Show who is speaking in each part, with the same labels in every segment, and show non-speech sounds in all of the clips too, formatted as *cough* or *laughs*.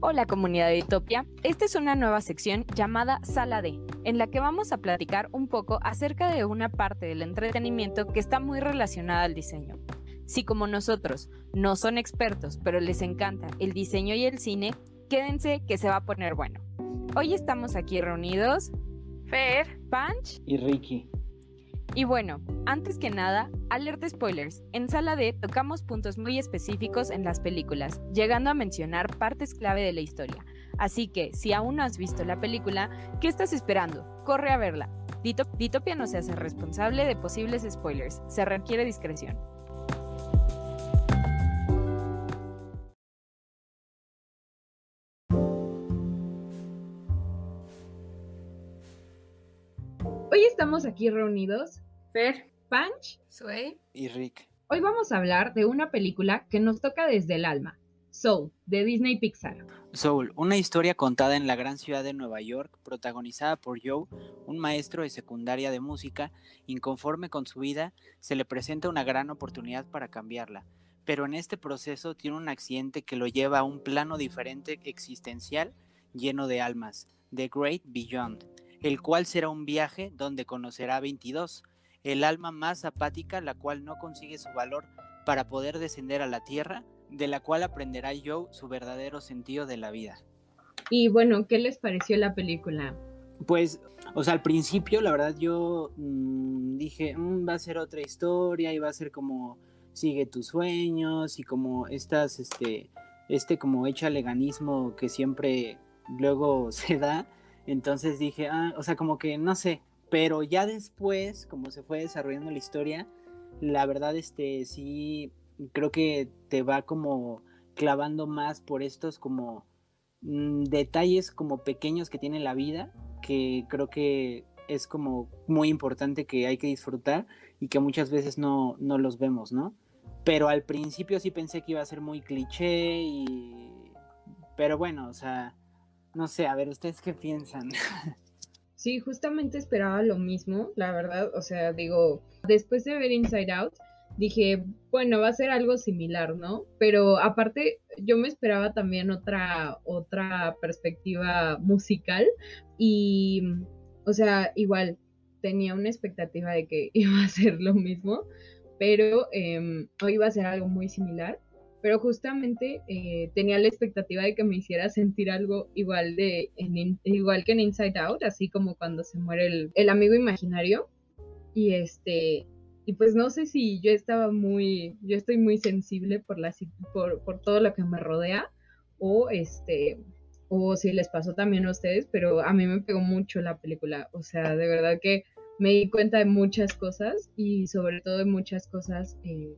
Speaker 1: Hola comunidad de Utopia, esta es una nueva sección llamada Sala D, en la que vamos a platicar un poco acerca de una parte del entretenimiento que está muy relacionada al diseño. Si como nosotros no son expertos, pero les encanta el diseño y el cine, quédense que se va a poner bueno. Hoy estamos aquí reunidos Fer, Punch
Speaker 2: y Ricky.
Speaker 1: Y bueno, antes que nada, alerta spoilers. En Sala D tocamos puntos muy específicos en las películas, llegando a mencionar partes clave de la historia. Así que, si aún no has visto la película, ¿qué estás esperando? Corre a verla. Ditopia no se hace responsable de posibles spoilers, se requiere discreción. Hoy estamos aquí reunidos, Fer, Punch,
Speaker 3: Sway
Speaker 2: y Rick.
Speaker 1: Hoy vamos a hablar de una película que nos toca desde el alma, Soul, de Disney Pixar.
Speaker 2: Soul, una historia contada en la gran ciudad de Nueva York, protagonizada por Joe, un maestro de secundaria de música, inconforme con su vida, se le presenta una gran oportunidad para cambiarla, pero en este proceso tiene un accidente que lo lleva a un plano diferente existencial lleno de almas, The Great Beyond el cual será un viaje donde conocerá a 22, el alma más apática, la cual no consigue su valor para poder descender a la tierra, de la cual aprenderá Joe su verdadero sentido de la vida.
Speaker 1: Y bueno, ¿qué les pareció la película?
Speaker 2: Pues, o sea, al principio, la verdad, yo mm, dije, mm, va a ser otra historia y va a ser como sigue tus sueños y como estas, este, este como hecha leganismo que siempre luego *laughs* se da entonces dije, ah, o sea, como que no sé, pero ya después, como se fue desarrollando la historia, la verdad, este, sí, creo que te va como clavando más por estos como mm, detalles como pequeños que tiene la vida, que creo que es como muy importante que hay que disfrutar y que muchas veces no, no los vemos, ¿no? Pero al principio sí pensé que iba a ser muy cliché y... Pero bueno, o sea, no sé, a ver, ¿ustedes qué piensan? *laughs*
Speaker 1: Sí, justamente esperaba lo mismo, la verdad. O sea, digo, después de ver Inside Out, dije, bueno, va a ser algo similar, ¿no? Pero aparte, yo me esperaba también otra, otra perspectiva musical y, o sea, igual tenía una expectativa de que *laughs* iba a ser lo mismo, pero eh, iba a ser algo muy similar pero justamente eh, tenía la expectativa de que me hiciera sentir algo igual de igual que en Inside Out, así como cuando se muere el, amigo imaginario. Y este y pues no sé si yo estaba muy yo estoy muy sensible por la por, por todo lo que me rodea o este o si les pasó también a ustedes, pero a mí me pegó mucho la película, o sea, de verdad que me di cuenta de muchas cosas y sobre todo de muchas cosas eh,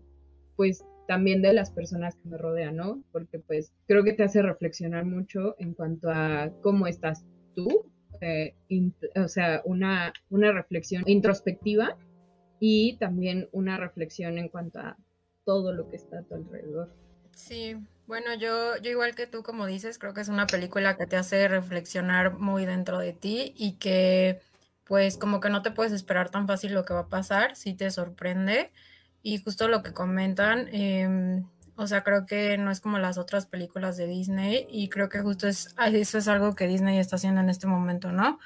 Speaker 1: pues también de las personas que me rodean, ¿no? Porque pues creo que te hace reflexionar mucho en cuanto a cómo estás tú, eh, o sea, una, una reflexión introspectiva y también una reflexión en cuanto a todo lo que está a tu alrededor.
Speaker 3: Sí, bueno, yo, yo igual que tú, como dices, creo que es una película que te hace reflexionar muy dentro de ti y que pues como que no te puedes esperar tan fácil lo que va a pasar, si te sorprende y justo lo que comentan, em, o sea, creo que no es como las otras películas de Disney y creo que justo es, eso es algo que Disney está haciendo en este momento, ¿no?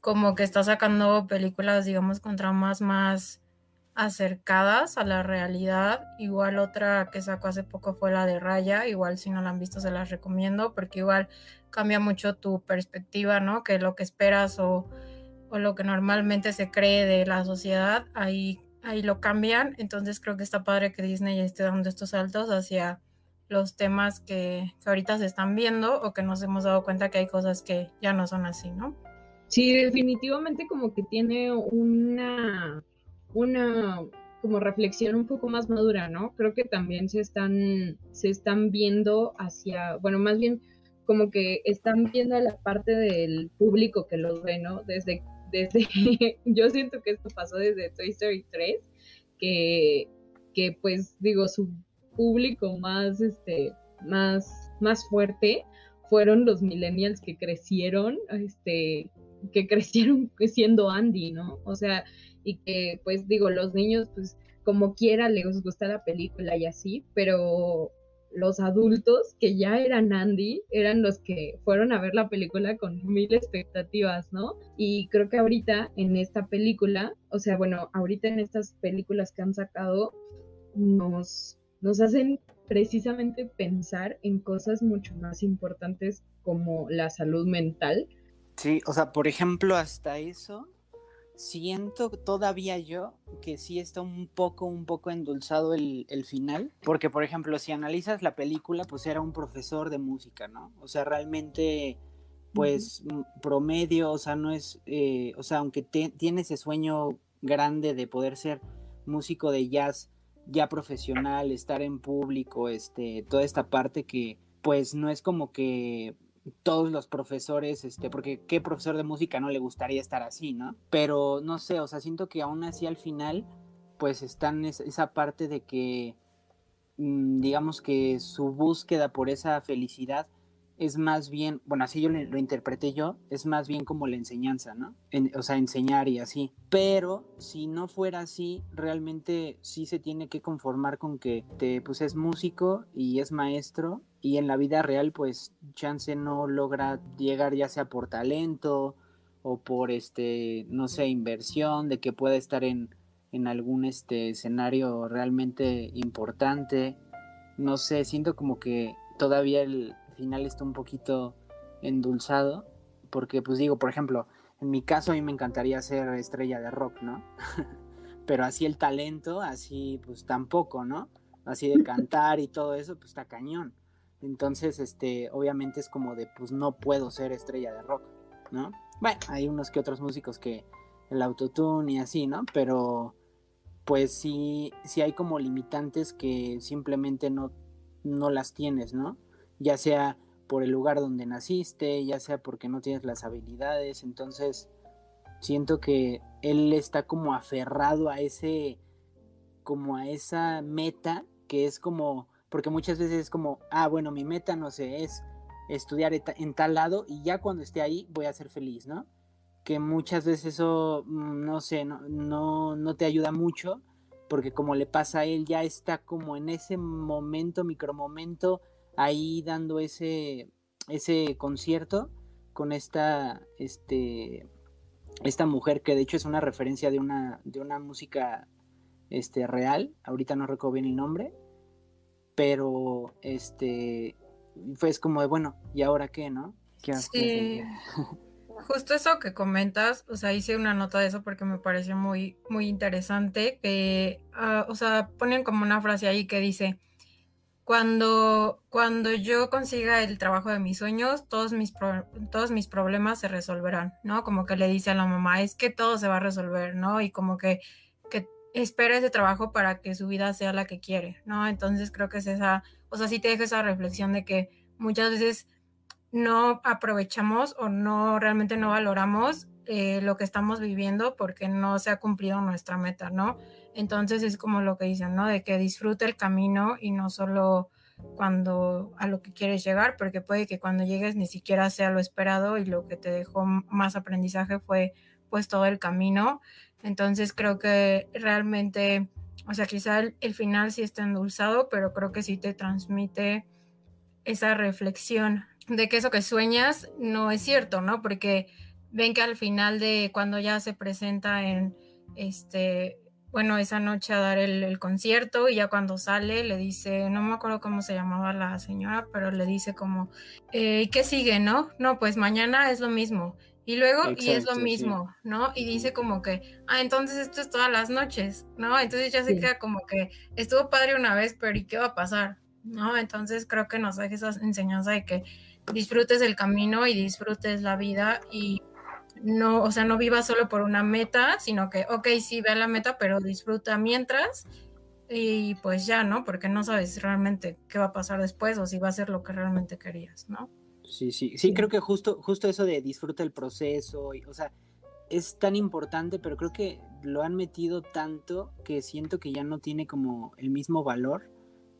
Speaker 3: Como que está sacando películas, digamos, con tramas más acercadas a la realidad. Igual otra que sacó hace poco fue la de Raya, igual si no la han visto se las recomiendo porque igual cambia mucho tu perspectiva, ¿no? Que lo que esperas o, o lo que normalmente se cree de la sociedad, ahí ahí lo cambian. Entonces creo que está padre que Disney esté dando estos saltos hacia los temas que, ahorita se están viendo o que nos hemos dado cuenta que hay cosas que ya no son así, ¿no?
Speaker 1: Sí, definitivamente como que tiene una, una como reflexión un poco más madura, ¿no? Creo que también se están, se están viendo hacia, bueno, más bien como que están viendo la parte del público que los ve, ¿no? Desde desde, *laughs* yo siento que esto pasó desde Toy Story 3, que, que pues digo, su público más, este, más, más fuerte fueron los millennials que crecieron, este, que crecieron *laughs* siendo Andy, ¿no? O sea, y que pues digo, los niños pues como quiera les gusta la película y así, pero los adultos que ya eran Andy, eran los que fueron a ver la película con mil expectativas, ¿no? Y creo que ahorita en esta película, o sea, bueno, ahorita en estas películas que han sacado, nos, nos hacen precisamente pensar en cosas mucho más importantes como la salud mental.
Speaker 2: Sí, o sea, por ejemplo, hasta eso, siento todavía yo que sí está un poco, un poco endulzado el, final, porque por ejemplo, si analizas la película, pues era un profesor de música, ¿no? O sea, realmente, pues promedio, o sea, no es, eh, o sea, aunque tiene ese sueño grande de poder ser músico de jazz ya profesional, estar en público, este, toda esta parte que, pues no es como que todos los profesores, este, porque qué profesor de música no le gustaría estar así, ¿no? Pero no sé, o sea, siento que aún así al final, pues están esa parte de que, mm, digamos que su búsqueda por esa felicidad es más bien, bueno, así yo lo, interpreté yo, es más bien como la enseñanza, ¿no? o sea, enseñar y así. Pero si no fuera así, realmente sí se tiene que conformar con que te, pues es músico y es maestro y en la vida real pues chance no logra llegar ya sea por talento o por este, no sé, inversión, de que pueda estar en, en algún este escenario realmente importante. No sé, siento como que todavía el final está un poquito endulzado, porque pues digo, por ejemplo, en mi caso a mí me encantaría ser estrella de rock, ¿no? *laughs* Pero así el talento, así pues tampoco, ¿no? Así de cantar y todo eso, pues está cañón. Entonces, este, obviamente es como de, pues no puedo ser estrella de rock, ¿no? Bueno, hay unos que otros músicos que el autotune y así, ¿no? Pero, pues sí, sí hay como limitantes que simplemente no, no las tienes, ¿no? Ya sea por el lugar donde naciste, ya sea porque no tienes las habilidades, entonces siento que él está como aferrado a ese, como a esa meta que es como porque muchas veces es como, ah, bueno, mi meta, no sé, es estudiar en tal lado y ya cuando esté ahí voy a ser feliz, ¿no? Que muchas veces eso, mm, no sé, no, no, no te ayuda mucho, porque como le pasa a él, ya está como en ese momento, micromomento, ahí dando ese, ese concierto con esta, este, esta mujer que de hecho es una referencia de una, de una música este, real, ahorita no recuerdo bien el nombre, pero este fue como de bueno, ¿y ahora qué, no?
Speaker 3: sí. *laughs* Justo eso que comentas, o sea, hice una nota de eso porque me pareció muy, muy interesante, que, ah, o sea, ponen como una frase ahí que dice, cuando, cuando yo consiga el trabajo de mis sueños, todos mis, todos mis problemas se resolverán, ¿no? Como que le dice a la mamá, es que todo se va a resolver, ¿no? Y como que espera ese trabajo para que su vida sea la que quiere, ¿no? Entonces creo que es esa, o sea, sí te deja esa reflexión de que muchas veces no aprovechamos o no realmente no valoramos eh, lo que estamos viviendo porque no se ha cumplido nuestra meta, ¿no? Entonces es como lo que dicen, ¿no? De que disfrute el camino y no solo cuando a lo que quieres llegar, porque puede que cuando llegues ni siquiera sea lo esperado y lo que te dejó más aprendizaje fue pues todo el camino. Entonces creo que realmente, o sea, quizá el, final sí está endulzado, pero creo que sí te transmite esa reflexión de que eso que sueñas no es cierto, ¿no? Porque ven que al final de cuando ya se presenta en este, bueno, esa noche a dar el, concierto y ya cuando sale le dice, no me acuerdo cómo se llamaba la señora, pero le dice como, eh, ¿qué sigue, no? No, pues mañana es lo mismo. Y luego, y es lo mismo, ¿no? Y dice como que, ah, entonces esto es todas las noches, ¿no? Entonces ya se queda como que estuvo padre una vez, pero ¿y qué va a pasar? ¿No? Entonces creo que nos deja esa enseñanza de que disfrutes el camino y disfrutes la vida y no, o sea, no vivas solo por una meta, sino que, ok, sí, ve la meta, pero disfruta mientras y pues ya, ¿no? Porque no sabes realmente qué va a pasar después o si va a ser lo que realmente querías, ¿no?
Speaker 2: Sí, sí, sí, creo que justo, justo eso de disfruta el proceso, y, o sea, es tan importante, pero creo que lo han metido tanto que siento que ya no tiene como el mismo valor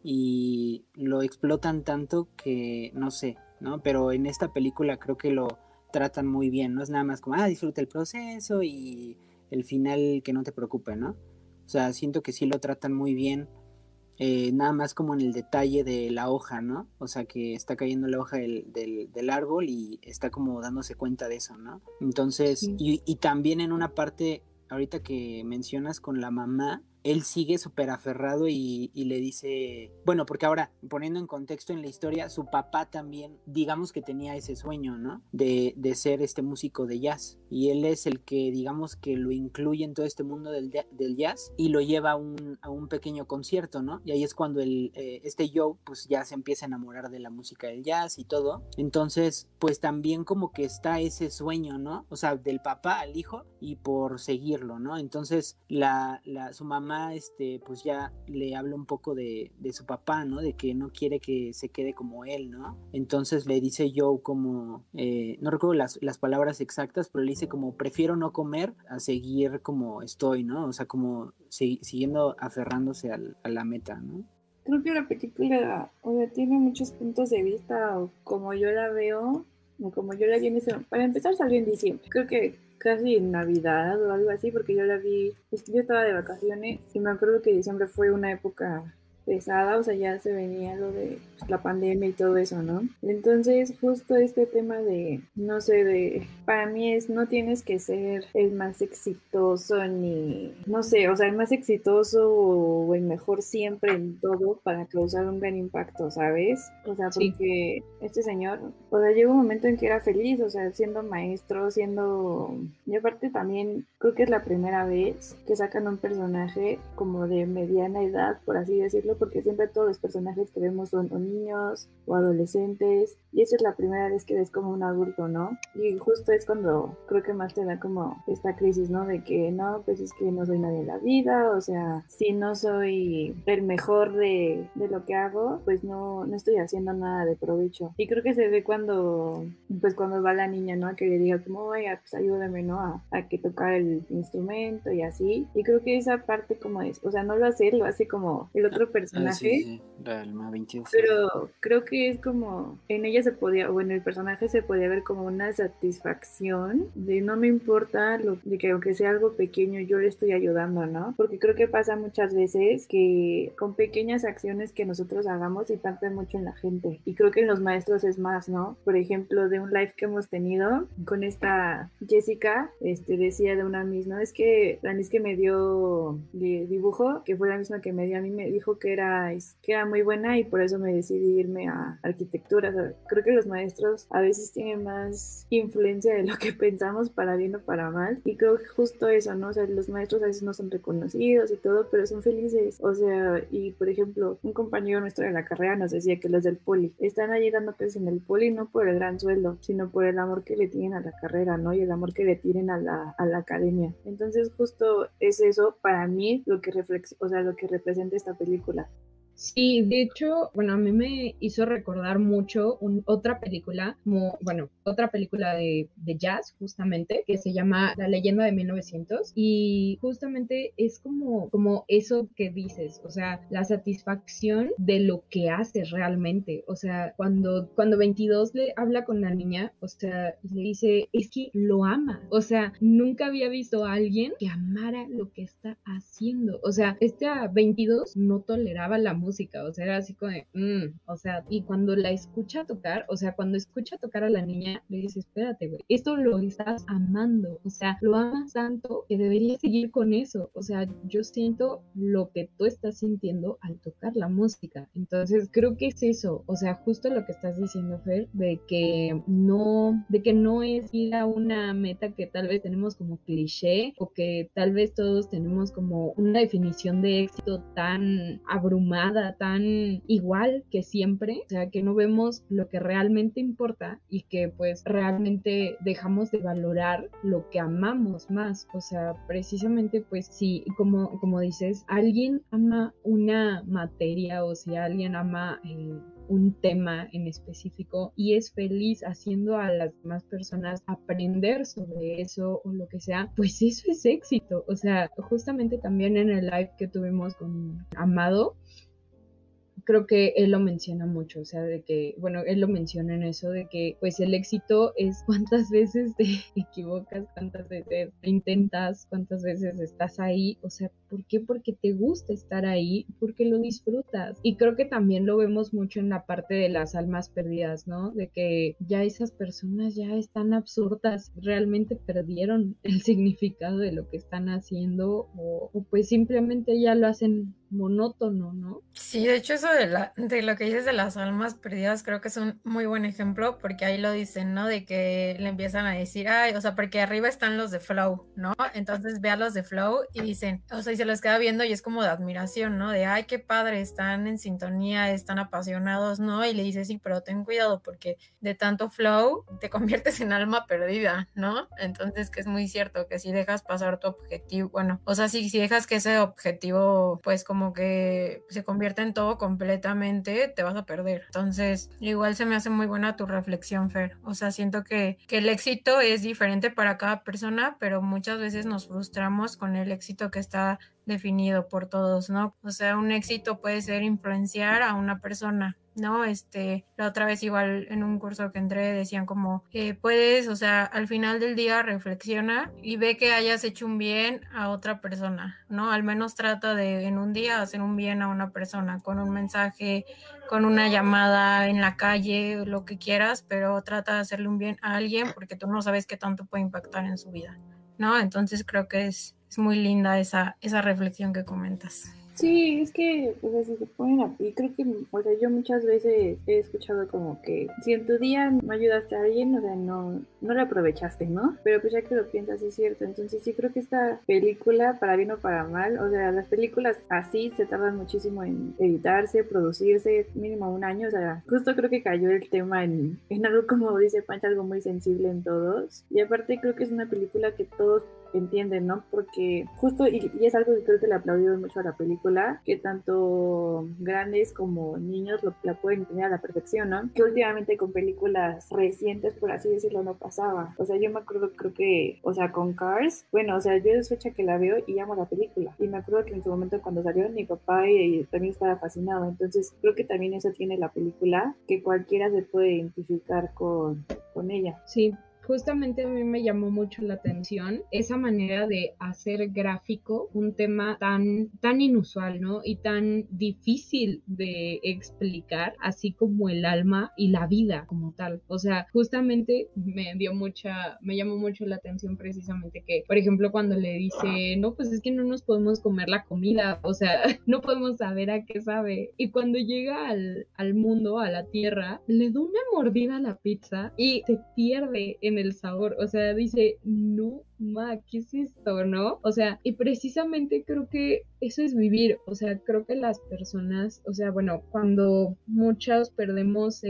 Speaker 2: y lo explotan tanto que no sé, ¿no? Pero en esta película creo que lo tratan muy bien, no es nada más como, ah, disfruta el proceso y el final que no te preocupe, ¿no? O sea, siento que sí lo tratan muy bien eh, nada más como en el detalle de la hoja, ¿no? O sea, que está cayendo la hoja del, del, árbol y está como dándose cuenta de eso, ¿no? Entonces, y, y también en una parte, ahorita que mencionas con la mamá, él sigue súper aferrado y, le dice, bueno, porque ahora, poniendo en contexto en la historia, su papá también, digamos que tenía ese sueño, ¿no? De, de ser este músico de jazz. Y él es el que, digamos que lo incluye en todo este mundo del, del jazz y lo lleva a un, a un, pequeño concierto, ¿no? Y ahí es cuando el, eh, este Joe, pues ya se empieza a enamorar de la música del jazz y todo. Entonces, pues también como que está ese sueño, ¿no? O sea, del papá al hijo y por seguirlo, ¿no? Entonces, la, la, su mamá este, pues ya le habla un poco de, su papá, ¿no? De que no quiere que se quede como él, ¿no? Entonces le dice Joe como, eh, no recuerdo las, palabras exactas, pero le dice como, prefiero no comer a seguir como estoy, ¿no? O sea, como siguiendo aferrándose a la meta, ¿no?
Speaker 4: Creo que la película, o sea, tiene muchos puntos de vista, como yo la veo, o como yo la vi en ese Para empezar, salió en diciembre. Creo que casi en Navidad o algo así, porque yo la vi, yo estaba de vacaciones y me acuerdo que diciembre fue una época pesada, o sea, ya se venía lo de pues, la pandemia y todo eso, ¿no? Entonces, justo este tema de, no sé, de, para mí es, no tienes que ser el más exitoso ni, no sé, o sea, el más exitoso o el mejor siempre en todo para causar un gran impacto, ¿sabes? O sea, porque este señor, o sea, llegó un momento en que era feliz, o sea, siendo maestro, siendo, y aparte también creo que es la primera vez que sacan un personaje como de mediana edad, por así decirlo, porque siempre todos los personajes que vemos son o niños o adolescentes y esa es la primera vez que ves como un adulto, ¿no? Y justo es cuando creo que más te da como esta crisis, ¿no? De que no, pues es que no soy nadie en la vida, o sea, si no soy el mejor de, de lo que hago, pues no, no estoy haciendo nada de provecho. Y creo que se ve cuando, pues cuando va la niña, ¿no? A que le diga como, oiga, pues ayúdame, ¿no? A, a que tocar el instrumento y así. Y creo que esa parte como es, o sea, no lo hace lo hace como el otro personaje Ah, personaje. Pero creo que es como, en ella se podía, o en el personaje se podía ver como una satisfacción de no me importa lo, de que aunque sea algo pequeño, yo le estoy ayudando, ¿no? Porque creo que pasa muchas veces que con pequeñas acciones que nosotros hagamos impactan mucho en la gente. Y creo que en los maestros es más, ¿no? Por ejemplo, de un live que hemos tenido con esta Jessica, este decía de una misma, es que la niña que me dio de dibujo, que fue la misma que me dio a mí, me dijo que era, que era muy buena y por eso me decidí irme a arquitectura. Creo que los maestros a veces tienen más influencia de lo que *laughs* pensamos para bien o para mal. Y creo que justo eso, ¿no? O sea, los maestros a veces no son reconocidos y todo, pero son felices. O sea, y por ejemplo, un compañero nuestro de la carrera nos decía que los del poli están allí dando clases en el poli no por el gran sueldo, sino por el amor que le tienen a la carrera, ¿no? Y el amor que le tienen a la, a la academia. Entonces, justo es eso para mí lo que o sea, lo que representa esta película.
Speaker 1: Sí, de hecho, bueno, a mí me hizo recordar mucho otra película, como, bueno, otra película de, jazz, justamente, que se llama La leyenda de 1900. Y justamente es como, como eso que dices, o sea, la satisfacción de lo que haces realmente. O sea, cuando, cuando 22 le habla con la niña, o sea, le dice, es que lo ama. O sea, nunca había visto a alguien que amara lo que está haciendo. O sea, este 22 no toleraba la música, o sea, era así como de, mm", o sea, y cuando la escucha tocar, o sea, cuando escucha tocar a la niña, le dice, espérate, güey, esto lo estás amando, o sea, lo amas tanto que deberías seguir con eso, o sea, yo siento lo que tú estás sintiendo al tocar la música, entonces creo que es eso, o sea, justo lo que estás diciendo, Fer, de que no, de que no es ir a una meta que tal vez tenemos como cliché o que tal vez todos tenemos como una definición de éxito tan abrumada tan igual que siempre, o sea, que no vemos lo que realmente importa y que pues realmente dejamos de valorar lo que amamos más, o sea, precisamente pues si como, como dices, alguien ama una materia o si alguien ama... Eh, un tema en específico y es feliz haciendo a las demás personas aprender sobre eso o lo que sea, pues eso es éxito. O sea, justamente también en el live que tuvimos con Amado, creo que él lo menciona mucho, o sea, de que, bueno, él lo menciona en eso de que pues el éxito es *laughs* cuántas veces te equivocas, cuántas veces intentas, cuántas veces estás ahí, o sea, ¿por qué? Porque te gusta estar ahí, porque lo disfrutas. Y creo que también lo vemos mucho en la parte de las almas perdidas, ¿no? De que ya esas personas ya están absurdas, realmente perdieron *laughs* el significado de lo que están haciendo o, pues simplemente ya lo hacen monótono, ¿no?
Speaker 3: Sí, de hecho eso de, la, de lo que dices de las almas perdidas creo que es un muy buen ejemplo porque ahí lo dicen, ¿no? De que le empiezan a decir, ay, o sea, porque arriba están los de Flow, ¿no? Entonces ve a los de Flow y dicen, o sea, se los queda viendo y es como de admiración, ¿no? De, ay, qué padre, están en sintonía, están apasionados, ¿no? Y le dice, sí, pero ten cuidado porque de tanto Flow te *laughs* conviertes en alma perdida, ¿no? Entonces que es muy cierto que si dejas pasar tu objetivo, bueno, o sea, si, si dejas que ese objetivo, pues como que se convierte en todo completamente, te vas a perder. Entonces, igual se me hace muy buena tu reflexión, Fer. O sea, siento que, que el éxito es diferente para cada persona, pero muchas veces nos frustramos con el éxito que está definido por todos, ¿no? O sea, un éxito puede ser influenciar a una persona, ¿no? Este, la otra vez igual en un curso que entré decían como, que puedes, o sea, al final del día reflexiona y ve que hayas hecho un bien a otra persona, ¿no? Al menos trata de en un día hacer un bien a una persona con un mensaje, con una llamada en la calle, lo que quieras, pero trata de hacerle un bien a alguien porque tú no sabes qué tanto puede impactar en su vida, ¿no? Entonces creo que es es muy linda esa, esa reflexión que comentas.
Speaker 4: Sí, es que, o sea, si se ponen a... Y creo que, o sea, yo muchas veces he escuchado como que si en tu día no ayudaste a alguien, o sea, no, no lo aprovechaste, ¿no? Pero pues ya que lo piensas es cierto. Entonces sí creo que esta película, para bien o para mal, o sea, las películas así se tardan muchísimo en editarse, producirse, mínimo un año. O sea, justo creo que cayó el tema en, en algo como dice Pancha, algo muy sensible en todos. Y aparte creo que es una película que todos entienden, ¿no? Porque justo, y, es algo que creo que le aplaudido mucho a la película, que tanto grandes como niños lo, la pueden entender a la perfección, ¿no? Que últimamente con películas recientes, por así decirlo, no pasaba. O sea, yo me acuerdo, creo que, o sea, con Cars, bueno, o sea, yo es fecha que la veo y amo la película. Y me acuerdo que en su momento cuando salió, mi papá y, también estaba fascinado. Entonces, creo que también eso tiene la película, que cualquiera se puede identificar con, con ella.
Speaker 1: Sí, justamente a mí me llamó mucho la atención esa manera de hacer gráfico un tema tan, tan inusual, ¿no? Y tan difícil de explicar, así como el alma y la vida como tal. O sea, justamente me dio mucha, me llamó mucho la atención precisamente que, por ejemplo, cuando le dice, no, pues es que no nos podemos comer la comida, o sea, *laughs* no podemos saber a qué sabe. Y cuando llega al, al mundo, a la tierra, le da una mordida a la pizza y se pierde en el sabor. O sea, dice, no, ma, ¿qué es esto, no? O sea, y precisamente creo que eso es vivir. O sea, creo que las personas, o sea, bueno, cuando muchos perdemos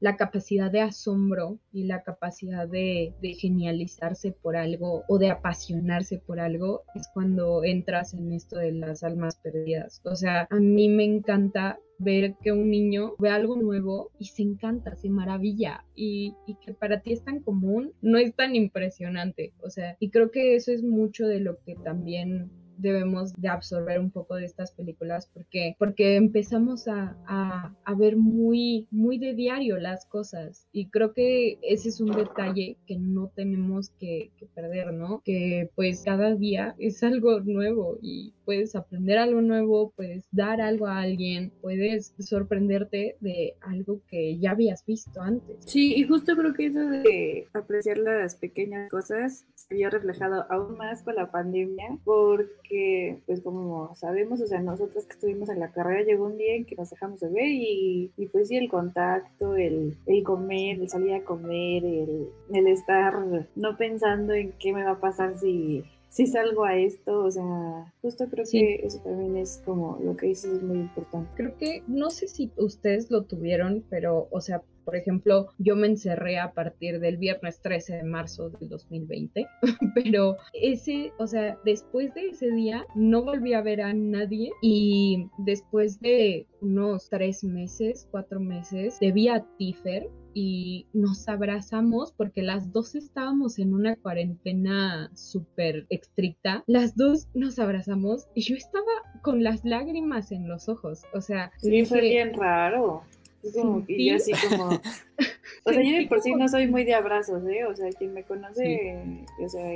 Speaker 1: la capacidad de asombro y la capacidad de, de genializarse por algo o de apasionarse por algo, es cuando entras en esto de las almas perdidas. O sea, a mí me encanta ver que un niño ve algo nuevo y se encanta, se maravilla y, y, que para ti es tan común, no es tan impresionante. O sea, y creo que eso es mucho de lo que también debemos de absorber un poco de estas películas porque, porque empezamos a, a, a, ver muy, muy de diario las cosas y creo que ese es un detalle que no tenemos que, que perder, ¿no? Que pues cada día es algo nuevo y puedes aprender algo nuevo, puedes dar algo a alguien, puedes sorprenderte de algo que ya habías visto antes.
Speaker 4: Sí, y justo creo que eso de apreciar las pequeñas cosas se vio reflejado aún más con la pandemia porque que, pues como sabemos, o sea, nosotros que estuvimos en la carrera, llegó un día en que nos dejamos de ver y, y pues sí, el contacto, el, el, comer, el salir a comer, el, el estar no pensando en qué me va a pasar si si salgo a esto, o sea, justo creo sí. que eso también es como lo que dices es muy importante.
Speaker 1: Creo que, no sé si ustedes lo tuvieron, pero, o sea, Por ejemplo, yo me encerré a partir del viernes 13 de marzo del 2020, *laughs* pero ese, o sea, después de ese día no volví a ver a nadie y después de unos tres meses, cuatro meses, debí a Tifer y nos abrazamos porque las dos estábamos en una cuarentena súper estricta. Las dos nos abrazamos y yo estaba con las lágrimas en los ojos. O sea,
Speaker 4: sí, fue bien raro. Es como que yo así como... *laughs* O sea, yo de por sí no soy muy de abrazos, ¿eh? O sea, quien me conoce, o sea,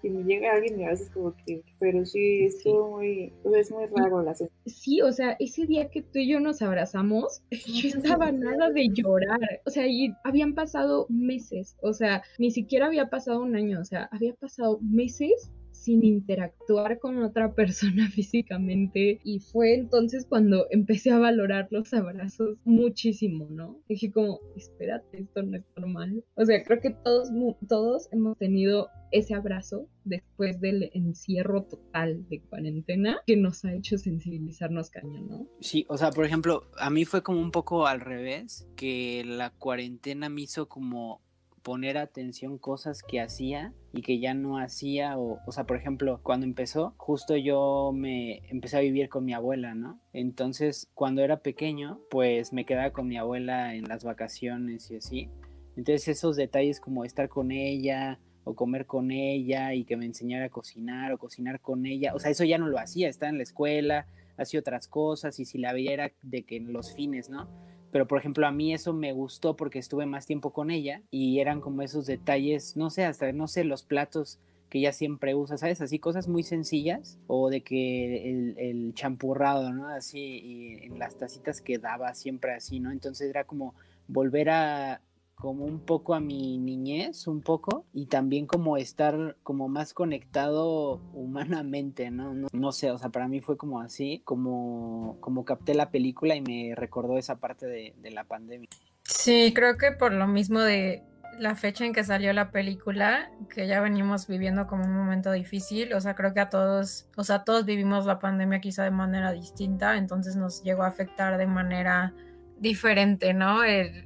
Speaker 4: si me llega alguien y a veces como que, pero sí, estuvo muy, es muy raro la
Speaker 1: Sí, o sea, ese día que tú y yo nos abrazamos, *laughs* yo estaba nada de llorar, o sea, y habían pasado meses, o sea, ni siquiera había pasado un año, o sea, había pasado meses sin interactuar con otra persona *laughs* físicamente y fue entonces cuando empecé a valorar los abrazos muchísimo, ¿no? Dije como, espérate, esto no es normal. O sea, creo que todos, todos hemos tenido ese abrazo después del encierro total de cuarentena que nos ha hecho sensibilizarnos cañón, ¿no?
Speaker 2: Sí, o sea, por ejemplo, a mí fue como un poco al revés, que la cuarentena me hizo como poner atención cosas que hacía y que ya no hacía o, o sea, por ejemplo, cuando empezó, justo yo me empecé a vivir con mi abuela, ¿no? Entonces, cuando era pequeño, pues me quedaba con mi abuela en las vacaciones y así. Entonces, esos detalles como estar con ella o comer con ella y que me enseñara a cocinar o cocinar con ella, o sea, eso ya no lo hacía, estaba en la escuela, hacía otras cosas y si la veía era de que en los fines, ¿no? Pero por ejemplo a mí eso me gustó porque estuve más tiempo con ella y eran como esos detalles, no sé, hasta no sé, los platos que ella siempre usa, ¿sabes? Así cosas muy sencillas o de que el, el champurrado, ¿no? Así y en las tacitas que daba siempre así, ¿no? Entonces era como volver a, como un poco a mi niñez, un poco, y también como estar como más conectado humanamente, ¿no? No, sé, o sea, para mí fue como así, como, como capté la película y me recordó esa parte de, de la pandemia.
Speaker 3: Sí, creo que por lo mismo de la fecha en que salió la película, que ya venimos viviendo como un momento difícil, o sea, creo que a todos, o sea, todos vivimos la pandemia quizá de manera distinta, entonces nos llegó a afectar de manera diferente, ¿no?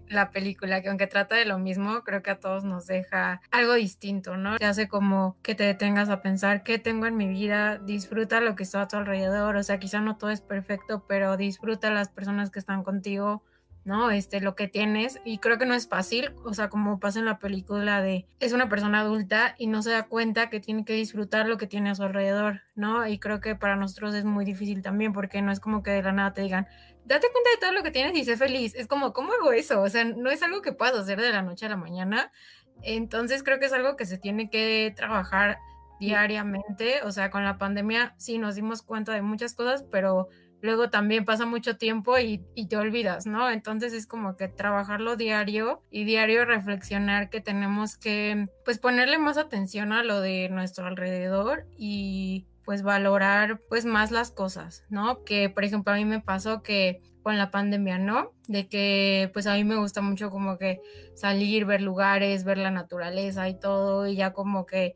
Speaker 3: la película, que aunque trata de lo mismo, creo que a todos nos deja algo distinto, ¿no? Te hace como que te detengas a pensar qué tengo en mi vida, disfruta lo que está a tu alrededor, o sea, quizá no todo es perfecto, pero disfruta las personas que están contigo, ¿no? Este, lo que tienes, y creo que no es fácil, o sea, como pasa en la película de, es una persona adulta y no se da cuenta que tiene que disfrutar lo que tiene a su alrededor, ¿no? Y creo que para nosotros es muy difícil también, porque no es como que de la nada te digan, date cuenta de todo lo que tienes y sé feliz. Es como, ¿cómo hago eso? O sea, no es algo que puedas hacer de la noche a la mañana. Entonces creo que es algo que se tiene que trabajar diariamente. O sea, con la pandemia sí nos dimos cuenta de muchas cosas, pero luego también pasa mucho tiempo y, y, te olvidas, ¿no? Entonces es como que trabajarlo diario y diario reflexionar que tenemos que pues ponerle más atención a lo de nuestro alrededor y pues valorar pues más las cosas, ¿no? Que por ejemplo a mí me pasó que con la pandemia, ¿no? De que pues a mí me gusta mucho como que salir, ver lugares, ver la naturaleza y todo y ya como que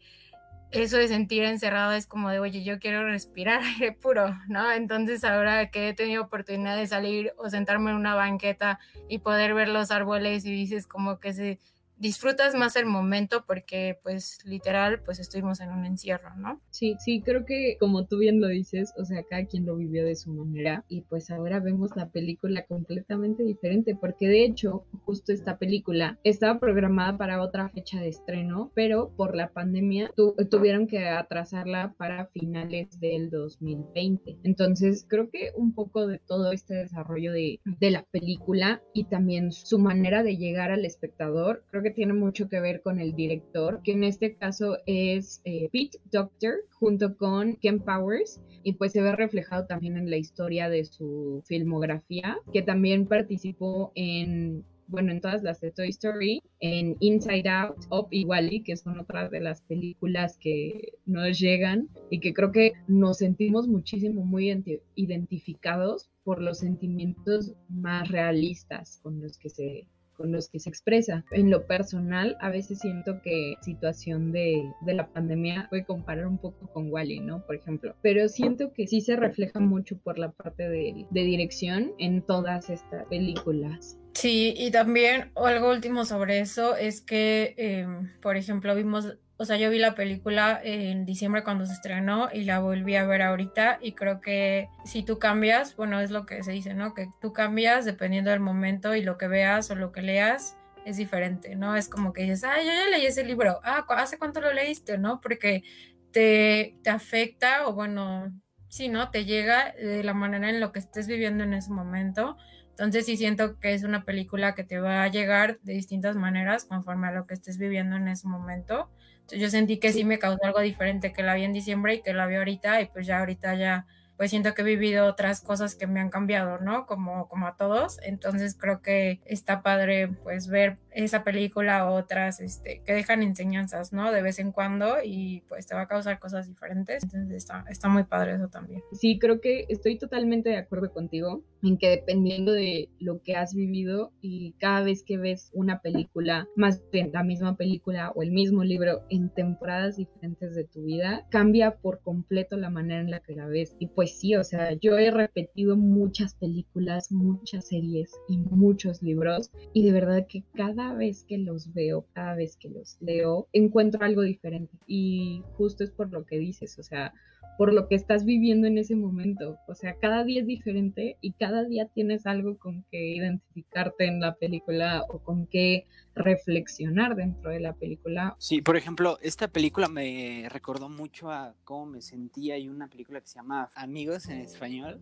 Speaker 3: eso de sentir encerrado es como de, oye, yo quiero respirar *laughs* aire puro, ¿no? Entonces ahora que he tenido oportunidad de salir o sentarme en una banqueta y poder ver los árboles y dices como que se disfrutas más el momento porque pues literal pues estuvimos en un encierro, ¿no?
Speaker 1: Sí, sí, creo que como tú bien lo dices, o sea, cada quien lo vivió de su manera y pues ahora vemos la película completamente diferente porque de hecho justo esta película estaba programada para otra fecha de estreno, pero por la pandemia tuvieron que atrasarla para finales del 2020. Entonces creo que un poco de todo este desarrollo de, de la película y también su manera de llegar al espectador, creo que tiene mucho que ver con el director, que en este caso es eh, Pete Doctor junto con Ken Powers y pues se ve reflejado también en la historia de su filmografía, que también participó en bueno, en todas las de Toy Story, en Inside Out, Up y Wally, que son otras de las películas que nos llegan y que creo que nos sentimos muchísimo muy identificados por los sentimientos más realistas con los que se con los que se expresa. En lo personal, a veces siento que situación de, de la pandemia puede comparar un poco con Wally, ¿no? Por ejemplo. Pero siento que sí se refleja mucho por la parte de, de dirección en todas estas películas.
Speaker 3: Sí, y también algo último sobre eso es que, em, por ejemplo, vimos, o sea, yo vi la película en diciembre cuando se estrenó y la volví a ver ahorita y creo que si tú cambias, bueno, es lo que se dice, ¿no? Que tú cambias dependiendo del momento y lo que veas o lo que leas es diferente, ¿no? Es como que dices, ah, yo ya leí ese libro, ah, ¿hace cuánto lo leíste, no? Porque te, te afecta o bueno, sí, ¿no? Te llega de la manera en lo que estés viviendo en ese momento entonces sí siento que es una película que te va a llegar de distintas maneras conforme a lo que estés viviendo en ese momento. Entonces yo sentí que sí. sí me causó algo diferente que la vi en diciembre y que la vi ahorita y pues ya ahorita ya pues siento que he vivido otras cosas que me han cambiado, ¿no? Como, como a todos. Entonces creo que está padre pues ver esa película o otras este, que dejan enseñanzas, ¿no? De vez en cuando y pues te va a causar cosas diferentes. Entonces está, está muy padre eso también.
Speaker 1: Sí, creo que estoy totalmente de acuerdo contigo en que dependiendo de lo que has vivido y cada vez que ves una película, más bien la misma película o el mismo libro en temporadas diferentes de tu vida, cambia por completo la manera en la que la ves. Y pues sí, o sea, yo he repetido muchas películas, muchas series y muchos libros y de verdad que cada vez que los veo, cada vez que los leo, encuentro algo diferente. Y justo es por lo que dices, o sea, por lo que estás viviendo en ese momento. O sea, cada día es diferente y cada día tienes algo con que identificarte en la película o con que reflexionar dentro de la película.
Speaker 2: Sí, por ejemplo, esta película me recordó mucho a cómo me sentía y una película que se llama Amigos en español.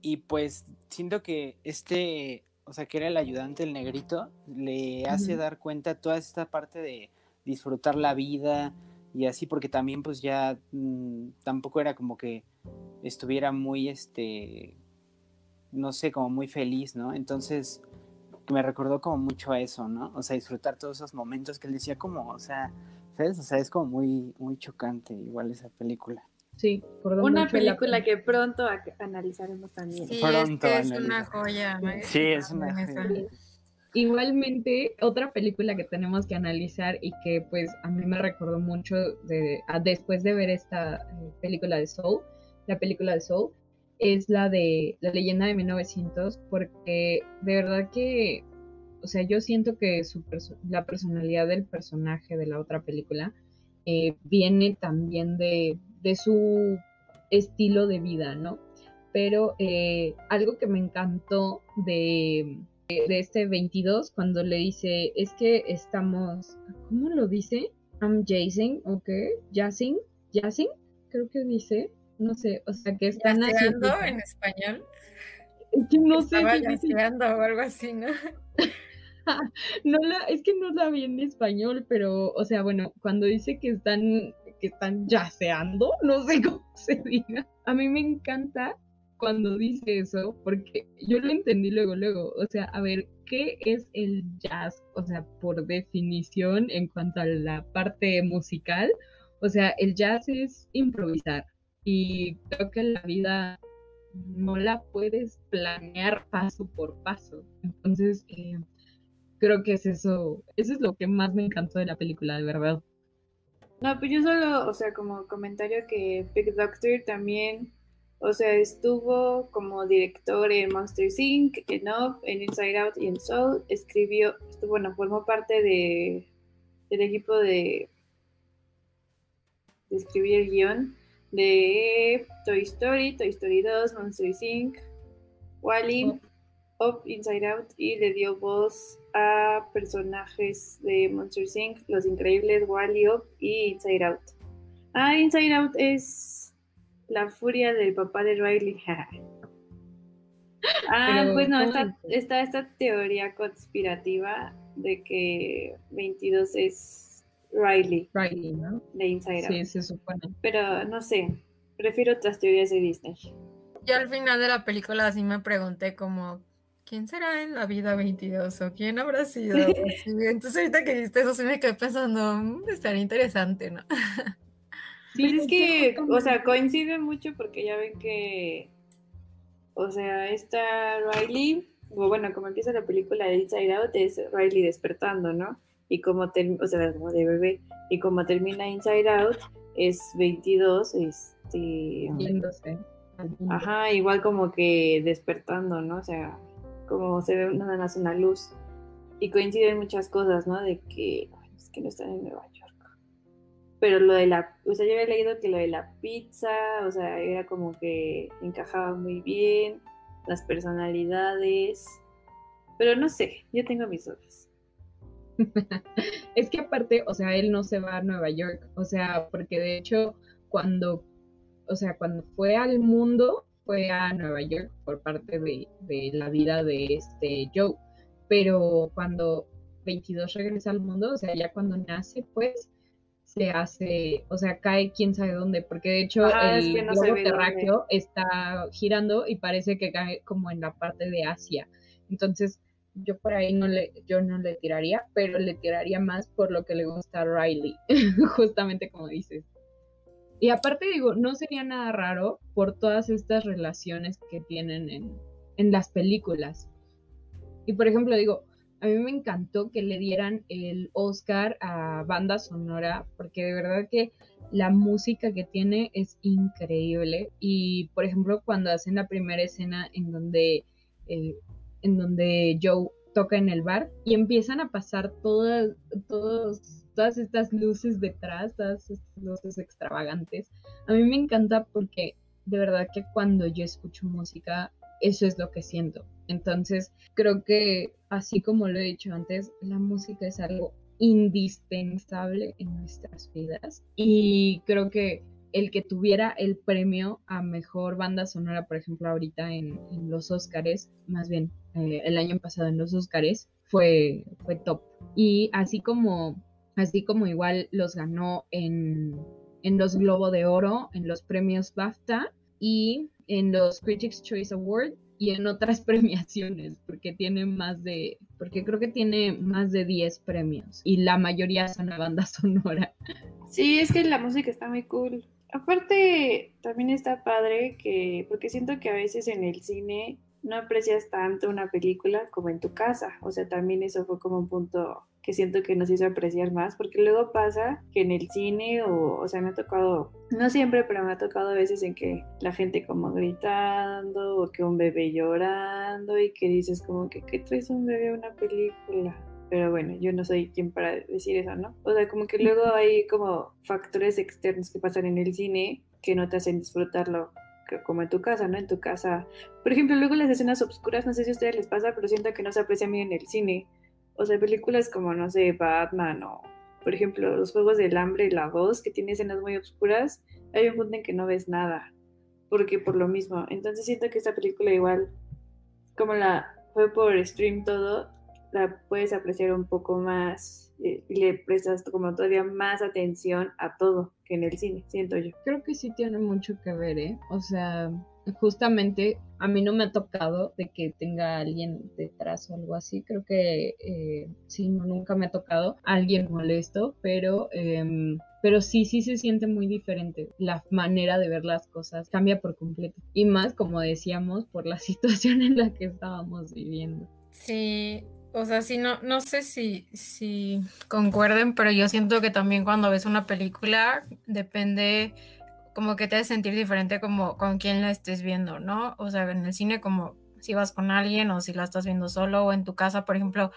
Speaker 2: Y pues siento que este o sea, que era el ayudante, el negrito, le hace dar cuenta toda esta parte de disfrutar la vida y así, porque también pues ya mm, tampoco era como que estuviera muy, este, no sé, como muy feliz, ¿no? Entonces me recordó como mucho a eso, ¿no? O sea, disfrutar todos esos momentos que él decía como, o sea, ¿sabes? O sea, es como muy, muy chocante igual esa película.
Speaker 1: Sí,
Speaker 4: una película que pronto analizaremos también.
Speaker 3: Sí, pronto es, una joya.
Speaker 2: Sí, es una joya.
Speaker 1: Igualmente, otra película que tenemos que analizar y que pues a mí me recordó mucho de, después de ver esta eh, película de Soul, la película de Soul, es la de La leyenda de 1900, porque de verdad que, o sea, yo siento que su la personalidad del personaje de la otra película eh, viene también de, de su estilo de vida, ¿no? Pero eh, algo que me encantó de, de, este 22, cuando le dice, es que estamos, ¿cómo lo dice? I'm jazzing, ¿ok? Jazzing, jazzing, creo que dice, no sé, o sea, que están
Speaker 3: haciendo... en español?
Speaker 1: Es que no sé.
Speaker 3: Estaba o algo así, ¿no? *laughs*
Speaker 1: no la, es que no la vi en español, pero, o sea, bueno, cuando dice que están que están yaceando, no sé *laughs* cómo se diga. A mí me encanta cuando dice eso, porque yo lo entendí luego, luego. O sea, a ver, ¿qué es el jazz? O sea, por definición, en cuanto a la parte musical, o sea, el jazz es improvisar. Y creo que la vida no la puedes planear paso por paso. Entonces, eh, creo que es eso, eso es lo que más me encantó de la película, de verdad.
Speaker 4: No, pues yo solo, o sea, como comentario que Big Doctor también, o sea, estuvo como director en Monster Inc., en Up, en Inside Out y en Soul, escribió, estuvo, bueno, formó parte de, del equipo de, de escribir el guion de Toy Story, Toy Story 2, Monster Inc., Wally, Up, Inside Out y le dio voz a personajes de Monster Inc., Los Increíbles, Wally Up y Inside Out. Ah, Inside Out es la furia del papá de Riley. *laughs* ah, pues no, está, está, esta teoría conspirativa de que 22 es Riley.
Speaker 1: Riley, ¿no?
Speaker 4: De Inside Out.
Speaker 1: Sí, se supone.
Speaker 4: Pero no sé, prefiero otras teorías de Disney.
Speaker 3: Yo al final de la película sí me pregunté como, ¿quién será en la vida 22 o quién habrá sido? *laughs* Entonces ahorita que viste eso sí me quedé pensando, mm, estaría interesante, ¿no?
Speaker 4: Sí, pues es que, o sea, coincide mucho porque ya ven que, o sea, esta Riley, o bueno, como empieza la película de Inside Out, es Riley despertando, ¿no? Y como, o sea, como de bebé, y como termina Inside Out, es 22, este... Ajá, igual como que despertando, ¿no? O sea, como se ve nada más una luz. Y coinciden muchas cosas, ¿no? De que es que no están en Nueva York. Pero lo de la, o sea, yo había leído que lo de la pizza, o sea, era como que encajaba muy bien, las personalidades. Pero no sé, yo tengo mis dudas. *laughs*
Speaker 1: es que aparte, o sea, él no se va a Nueva York, o sea, porque de hecho cuando, o sea, cuando fue al mundo, fue a Nueva York por parte de, de la vida de este Joe, pero cuando 22 regresa al mundo, o sea, ya cuando nace, pues se hace, o sea, cae quién sabe dónde, porque de hecho el globo terráqueo está girando y parece que cae como en la parte de Asia. Entonces, yo por ahí no le, yo no le tiraría, pero le tiraría más por lo que le gusta a Riley, *laughs* justamente como dices. Y aparte digo, no sería nada raro por todas estas relaciones que tienen en, en las películas. Y por ejemplo, digo, a mí me encantó que le dieran el Oscar a banda sonora, porque de verdad que la música que tiene es increíble. Y por ejemplo, cuando hacen la primera escena en donde, eh, en donde Joe toca en el bar y empiezan a pasar todas, todos todas estas luces detrás, todas estas luces extravagantes. A mí me encanta porque de verdad que cuando yo escucho música, eso es lo que siento. Entonces, creo que así como lo he dicho antes, la música es algo indispensable en nuestras vidas y creo que el que tuviera el premio a mejor banda sonora, por ejemplo, ahorita en, los Oscars, más bien eh, el año pasado en los Oscars, fue, fue top. Y así como así como igual los ganó en, los Globo de Oro, en los premios BAFTA y en los Critics Choice Award y en otras *laughs* premiaciones, porque tiene más de, porque creo que tiene más de 10 premios y la mayoría son a banda *laughs* sonora.
Speaker 4: Sí, es que la música está muy cool. Aparte, también está padre que, porque siento que a veces en el cine no aprecias tanto una película como en tu casa. O sea, también eso fue como un punto que siento que nos hizo apreciar más, porque luego pasa que en el cine, o, o sea, me ha tocado, no siempre, pero me ha tocado a veces en que la gente como gritando, o que un bebé llorando, y que dices como que, ¿qué traes un bebé a una película? Pero bueno, yo no soy quien para decir eso, ¿no? O sea, como que luego hay como factores externos que pasan en el cine que no te hacen disfrutarlo como en tu casa, ¿no? En tu casa. Por ejemplo, luego las escenas oscuras, no sé si a ustedes les pasa, pero siento que no se aprecia bien en el cine. O sea, películas como, no sé, Batman o, por ejemplo, los Juegos del Hambre y la voz, que tiene escenas muy oscuras, hay un punto en que no ves nada. Porque por lo mismo. Entonces siento que esta película igual, como la fue por stream todo, la puedes apreciar un poco más eh, y le prestas como todavía más atención a todo que en el cine, siento yo.
Speaker 1: Creo que sí tiene mucho que ver, ¿eh? O sea, justamente a mí no me ha tocado de que tenga alguien detrás o algo así. Creo que eh, sí, nunca me ha tocado alguien molesto, pero, em, pero sí, sí se siente muy diferente. La manera de ver las cosas cambia por completo. Y más, como decíamos, por la *laughs* situación en la que estábamos viviendo.
Speaker 3: Sí, o sea, sí, no, no sé si, si concuerden, pero yo siento que también cuando ves una película depende como que te hace sentir diferente como con quién la estés viendo, ¿no? O sea, en el cine como si vas con alguien o si la estás viendo solo o en tu casa, por ejemplo,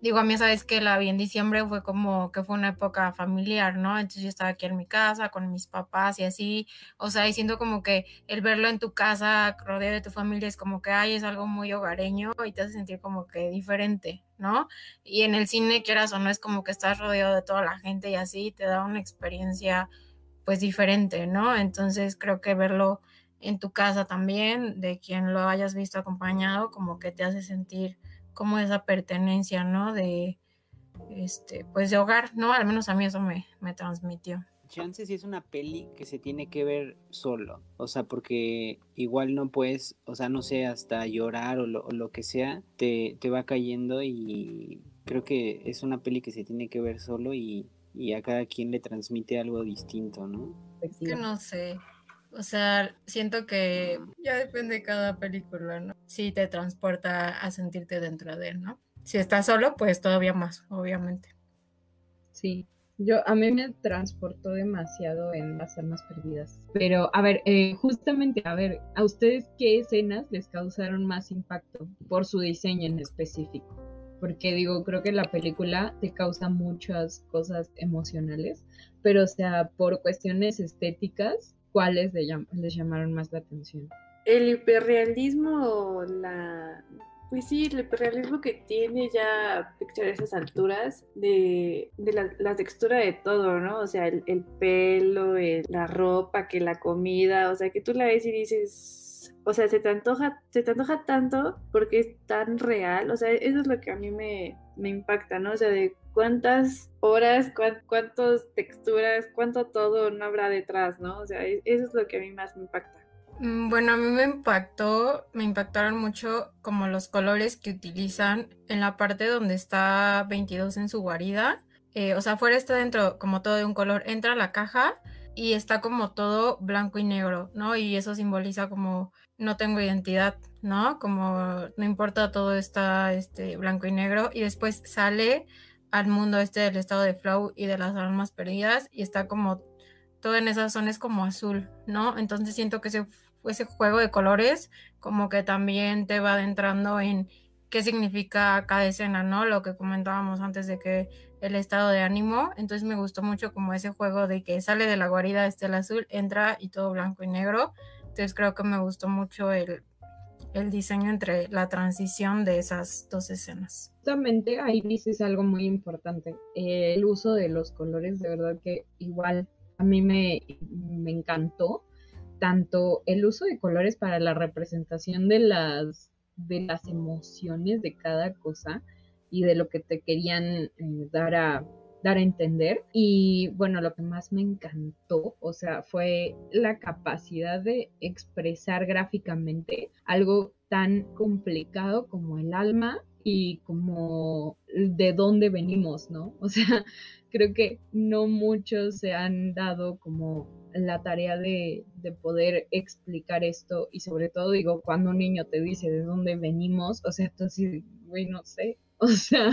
Speaker 3: digo, a mí sabes que la vi en diciembre fue como que fue una época familiar, ¿no? Entonces yo estaba aquí en mi casa con mis papás y así, o sea, diciendo como que el verlo en tu casa, rodeado de tu familia, es como que, ay, es algo muy hogareño y te hace sentir como que diferente, ¿no? Y en el cine, quieras o no, es como que estás rodeado de toda la gente y así, te da una experiencia pues diferente, ¿no? Entonces creo que verlo en tu casa también, de quien lo hayas visto acompañado, como que te hace sentir como esa pertenencia, ¿no? De, este, pues de hogar, ¿no? Al menos a mí eso me, me transmitió.
Speaker 2: Chance si es una peli que se tiene que ver solo, o sea, porque igual no puedes, o sea, no sé, hasta llorar o lo, o lo que sea, te, te va cayendo y creo que es una peli que se tiene que ver solo y y a cada quien le transmite algo distinto, ¿no?
Speaker 3: Es que no sé. O sea, siento que ya depende de cada película, ¿no? Si te transporta a sentirte dentro de él, ¿no? Si estás solo, pues todavía más, obviamente.
Speaker 1: Sí. Yo, a mí me transportó demasiado en las almas perdidas. Pero, a ver, eh, justamente, a ver, ¿a ustedes qué escenas les causaron más impacto por su diseño en específico? Porque digo, creo que la película te causa muchas cosas emocionales, pero o sea, por cuestiones estéticas, ¿cuáles les, les llamaron más la atención?
Speaker 4: El hiperrealismo, la pues sí, el hiperrealismo que tiene ya Picture a esas alturas de, la, textura de todo, ¿no? O sea, el, pelo, la ropa, que la comida, o sea, que tú la ves y dices, o sea, se te antoja, se te antoja tanto porque es tan real, o sea, eso es lo que a mí me, impacta, ¿no? O sea, de cuántas horas, cuántas texturas, cuánto todo no habrá detrás, ¿no? O sea, e, eso es lo que a mí más me impacta.
Speaker 3: Mm, bueno, a mí me impactó, me impactaron mucho como los colores que utilizan en la parte donde está 22 en su guarida. Eh, o sea, afuera está dentro como todo de un color, entra la caja y está como todo blanco y negro, ¿no? Y eso simboliza como no tengo identidad, ¿no? Como no importa, todo está este, blanco y negro y después sale al mundo este del estado de flow y de las almas perdidas y está como todo en esa zona es como azul, ¿no? Entonces siento que ese ese juego de colores como que también te va adentrando en qué significa cada escena, ¿no? Lo que comentábamos antes de que el estado de ánimo, entonces me gustó mucho como ese juego de que sale de la guarida este el azul, entra y todo blanco y negro, entonces creo que me gustó mucho el, el diseño entre la transición de esas dos escenas.
Speaker 1: Justamente ahí dices algo muy importante, el uso de los colores, de verdad que igual a mí me, me encantó tanto el uso de colores para la representación de las, de las emociones de cada cosa y de lo que te querían eh, dar a dar a entender. Y bueno lo que más me encantó o sea fue la capacidad de expresar gráficamente algo tan complicado como el alma y como de dónde venimos no o sea *laughs* creo que no muchos se han dado como la tarea de, poder explicar esto. Y sobre todo digo, cuando un niño te dice de dónde venimos, o sea, entonces, güey, no sé, *laughs* o sea,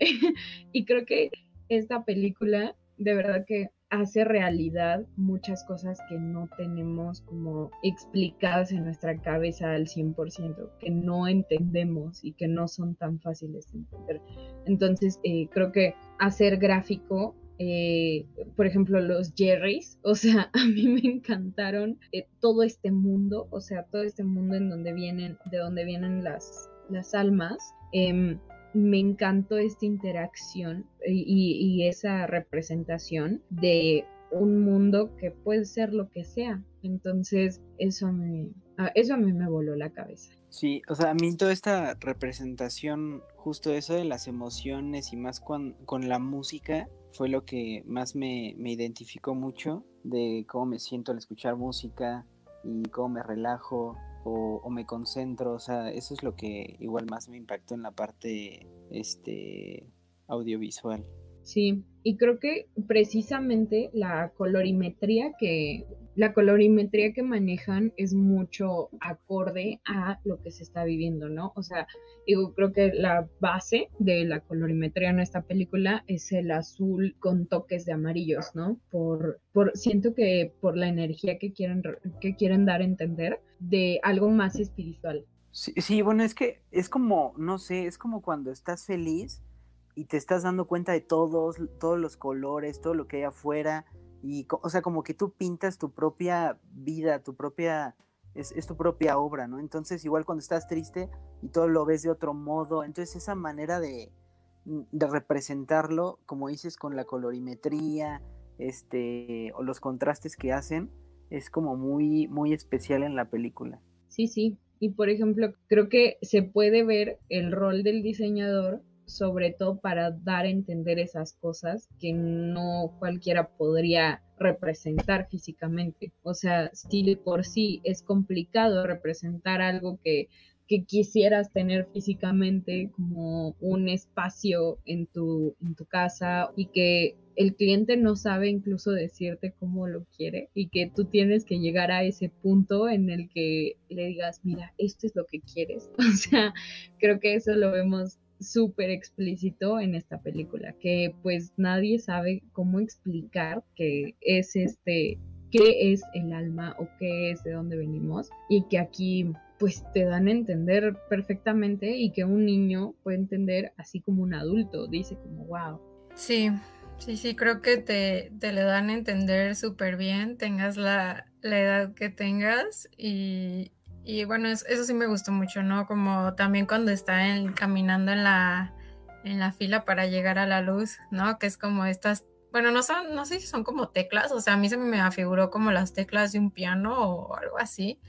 Speaker 1: *laughs* y creo que esta película de verdad que hace realidad muchas cosas que no tenemos como explicadas en nuestra cabeza al 100%, que no entendemos y que no son tan fáciles de entender. Entonces, eh, creo que hacer gráfico eh, por ejemplo, los Jerrys, *laughs* o sea, a mí me encantaron eh, todo este mundo, o sea, todo este mundo en donde vienen, de donde vienen las, las almas. Me encantó esta interacción y, esa representación de un mundo que puede ser lo que sea. Entonces, eso, me, eso a mí me voló la cabeza.
Speaker 2: Sí, o sea, a mí toda esta representación, justo eso de las emociones y más con, con la música, fue lo que más me, identificó mucho de cómo me siento al escuchar música y cómo me relajo o, me concentro, o sea, eso es lo que igual más me impactó en la parte este audiovisual.
Speaker 1: Sí, y creo que precisamente la colorimetría que la colorimetría que manejan es mucho acorde a lo que se está viviendo, ¿no? O sea, digo, creo que la base de la colorimetría en esta película es el azul con toques de amarillos, ¿no? Por, por siento que por la energía que quieren que quieren dar a entender de algo más espiritual.
Speaker 2: Sí, sí, bueno, es que es como, no sé, es como cuando estás feliz y te estás dando cuenta de todos, todos los colores, todo lo que hay afuera y, o sea, como que tú pintas tu propia vida, tu propia, es, tu propia obra, ¿no? Entonces, igual cuando estás triste y todo lo ves de otro modo, entonces esa manera de, mm, de representarlo, como dices, con la colorimetría, este, o los contrastes que hacen, es como muy, muy especial en la película.
Speaker 1: Sí, sí. Y por ejemplo, creo que se puede ver el rol del diseñador sobre todo para dar a entender esas cosas que no cualquiera podría representar físicamente. O sea, si por sí es complicado representar algo que, que quisieras tener físicamente como un espacio en tu, en tu casa y que el cliente no sabe incluso decirte cómo lo quiere y que tú tienes que llegar a ese punto en el que le digas, mira, esto es lo que quieres. *laughs* O sea, creo que eso lo vemos súper explícito en esta película, que pues nadie sabe cómo explicar que es este, qué es el alma o qué es de dónde venimos y que aquí pues te dan a entender perfectamente y que un niño puede entender así como un adulto, dice como wow.
Speaker 3: Sí, sí, sí, creo que te, te le dan a entender súper bien, tengas la, la edad que tengas y, y bueno, eso, sí me gustó mucho, ¿no? Como también cuando está caminando en la, en la fila para llegar a la luz, ¿no? Que es como estas, bueno, no son, no sé si son como teclas, o sea, a mí se me afiguró como las teclas de un piano o algo así.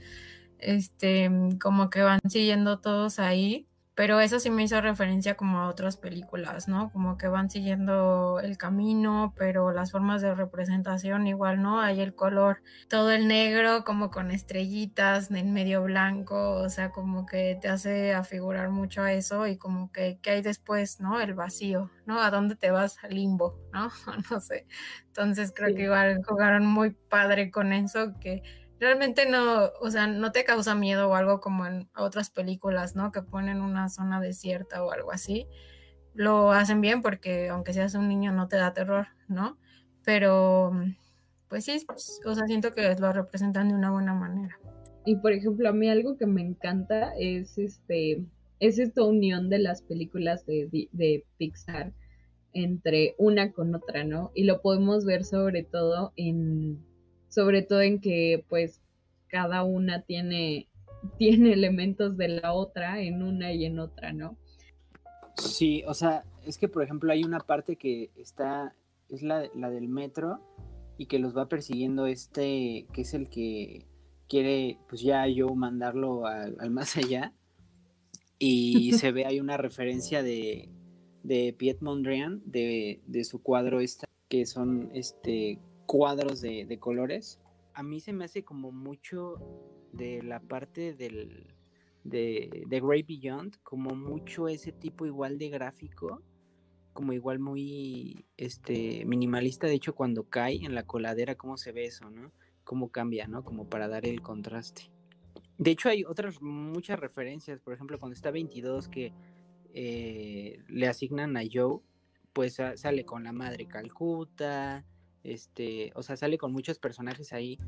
Speaker 3: Este, como que van siguiendo todos ahí pero eso sí me hizo referencia como a otras películas, ¿no? Como que van siguiendo el camino, pero las formas de representación igual, ¿no? Hay el color, todo el negro como con estrellitas en medio blanco, o sea, como que te hace afigurar mucho a eso y como que qué hay después, ¿no? El vacío, ¿no? ¿A dónde te vas? Al limbo, ¿no? *laughs* no sé. Entonces creo que igual jugaron muy padre con eso, que realmente no, o sea, no te causa miedo o algo como en otras películas, ¿no? Que ponen una zona desierta o algo así. Lo hacen bien porque aunque seas un niño no te da terror, ¿no? Pero, pues sí, o sea, siento que lo representan de una buena manera.
Speaker 1: Y por ejemplo, a mí algo que me encanta es este, es esta unión de las películas de, de Pixar entre una con otra, ¿no? Y lo podemos ver sobre todo en sobre todo en que pues cada una tiene, *laughs* tiene elementos de la otra en una y en otra, ¿no?
Speaker 2: Sí, o sea, es que por ejemplo hay una parte que está, es la, la del metro y que los va persiguiendo este, que es el que quiere, pues ya yo mandarlo al, más allá. Y se ve, *laughs* hay una referencia de, de Piet Mondrian, de, de su cuadro esta, que son este cuadros de, colores. A mí se me hace como mucho de la parte del, de, Great Beyond, como mucho ese tipo igual de gráfico, como igual muy este minimalista, de hecho cuando cae en la coladera, cómo se ve eso, ¿no? Cómo cambia, ¿no? Como para dar el contraste. De hecho hay otras muchas referencias, por ejemplo cuando está 22 que eh, le asignan a Joe, pues sale con la madre Calcuta, este, o sea, sale con muchos personajes ahí.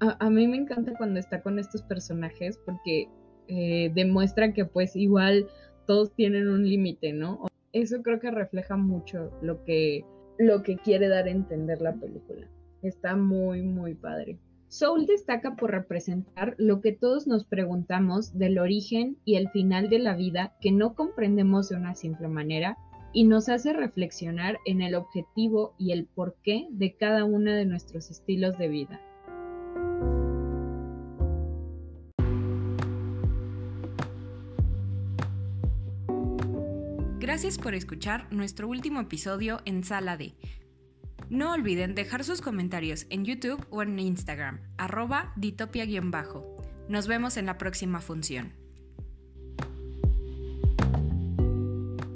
Speaker 1: A, mí me encanta cuando está con estos personajes porque eh, demuestra que pues igual todos tienen un límite, ¿no? Eso creo que refleja mucho lo que, lo que quiere dar a entender la película. Está muy, muy padre. Soul destaca por representar lo que todos nos preguntamos del origen y el final de la vida que no comprendemos de una simple manera y nos hace reflexionar en el objetivo y el porqué de cada uno de nuestros estilos de vida.
Speaker 5: Gracias por escuchar nuestro último episodio en Sala D. No olviden dejar sus comentarios en YouTube o en Instagram, arroba ditopia-bajo. Nos vemos en la próxima función.